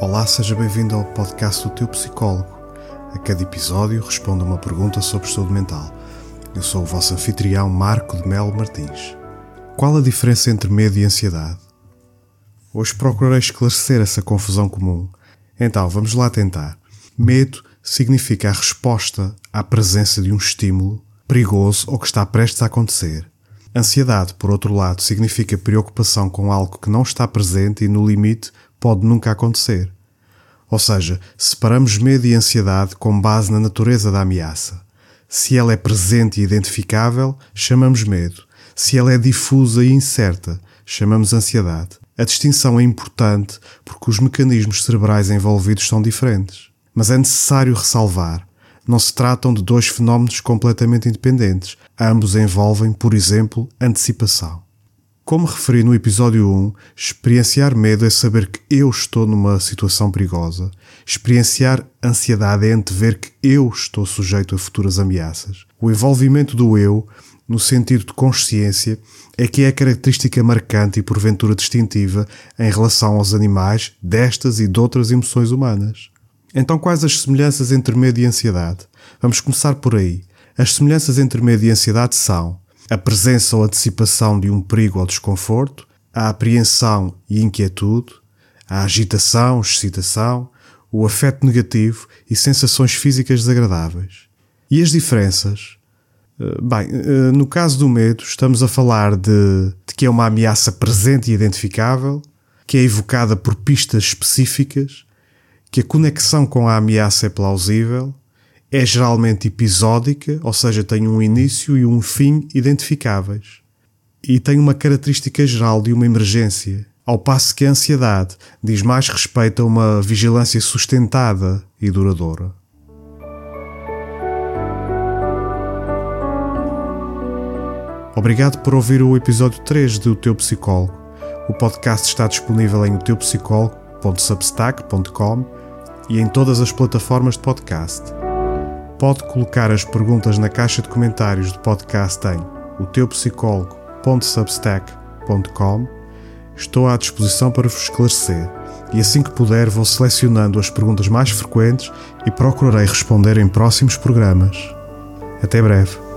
Olá, seja bem-vindo ao podcast do teu psicólogo. A cada episódio respondo uma pergunta sobre saúde mental. Eu sou o vosso anfitrião Marco de Melo Martins. Qual a diferença entre medo e ansiedade? Hoje procurarei esclarecer essa confusão comum. Então, vamos lá tentar. Medo significa a resposta à presença de um estímulo perigoso ou que está prestes a acontecer. Ansiedade, por outro lado, significa preocupação com algo que não está presente e, no limite, pode nunca acontecer. Ou seja, separamos medo e ansiedade com base na natureza da ameaça. Se ela é presente e identificável, chamamos medo. Se ela é difusa e incerta, chamamos ansiedade. A distinção é importante porque os mecanismos cerebrais envolvidos são diferentes. Mas é necessário ressalvar: não se tratam de dois fenómenos completamente independentes. Ambos envolvem, por exemplo, antecipação. Como referi no episódio 1, experienciar medo é saber que eu estou numa situação perigosa. Experienciar ansiedade é antever que eu estou sujeito a futuras ameaças. O envolvimento do eu, no sentido de consciência, é que é a característica marcante e porventura distintiva em relação aos animais destas e de outras emoções humanas. Então, quais as semelhanças entre medo e ansiedade? Vamos começar por aí. As semelhanças entre medo e ansiedade são a presença ou antecipação de um perigo ou desconforto, a apreensão e inquietude, a agitação, excitação, o afeto negativo e sensações físicas desagradáveis. E as diferenças? Eh, bem, eh, no caso do medo, estamos a falar de, de que é uma ameaça presente e identificável, que é evocada por pistas específicas, que a conexão com a ameaça é plausível é geralmente episódica, ou seja, tem um início e um fim identificáveis. E tem uma característica geral de uma emergência, ao passo que a ansiedade diz mais respeito a uma vigilância sustentada e duradoura. Obrigado por ouvir o episódio 3 do Teu Psicólogo. O podcast está disponível em oteupsicólogo.substack.com e em todas as plataformas de podcast pode colocar as perguntas na caixa de comentários do podcast em oteupsicólogo.substack.com. Estou à disposição para vos esclarecer e assim que puder vou selecionando as perguntas mais frequentes e procurarei responder em próximos programas. Até breve.